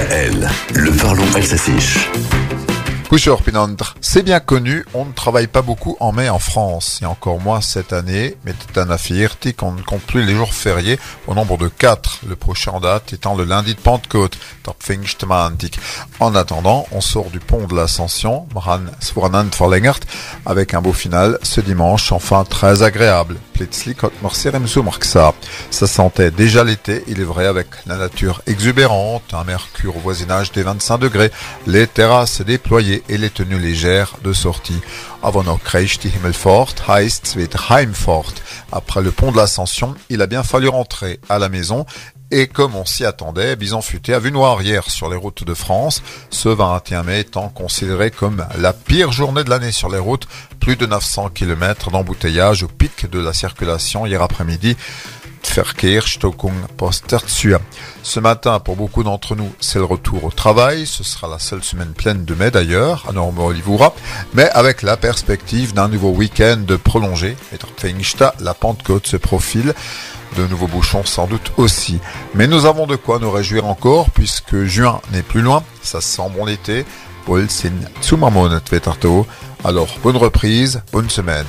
DKL, le parlons Elsassiche. C'est bien connu, on ne travaille pas beaucoup en mai en France, et encore moins cette année, mais affirti qu'on ne compte plus les jours fériés au nombre de quatre, le prochain en date étant le lundi de Pentecôte, En attendant, on sort du pont de l'Ascension, avec un beau final ce dimanche, enfin très agréable. Ça sentait déjà l'été, il est vrai, avec la nature exubérante, un mercure au voisinage des 25 degrés, les terrasses déployées et les tenues légères de sortie. Avant Himmelfort heißt. Après le pont de l'Ascension, il a bien fallu rentrer à la maison et comme on s'y attendait, Bison futé a vu noir hier sur les routes de France, ce 21 mai étant considéré comme la pire journée de l'année sur les routes, plus de 900 km d'embouteillage au pic de la circulation hier après-midi. Ce matin, pour beaucoup d'entre nous, c'est le retour au travail. Ce sera la seule semaine pleine de mai d'ailleurs, à Olivura, mais avec la perspective d'un nouveau week-end prolongé. Et la Pentecôte se profile. De nouveaux bouchons sans doute aussi. Mais nous avons de quoi nous réjouir encore puisque juin n'est plus loin. Ça sent bon l'été. Alors bonne reprise, bonne semaine.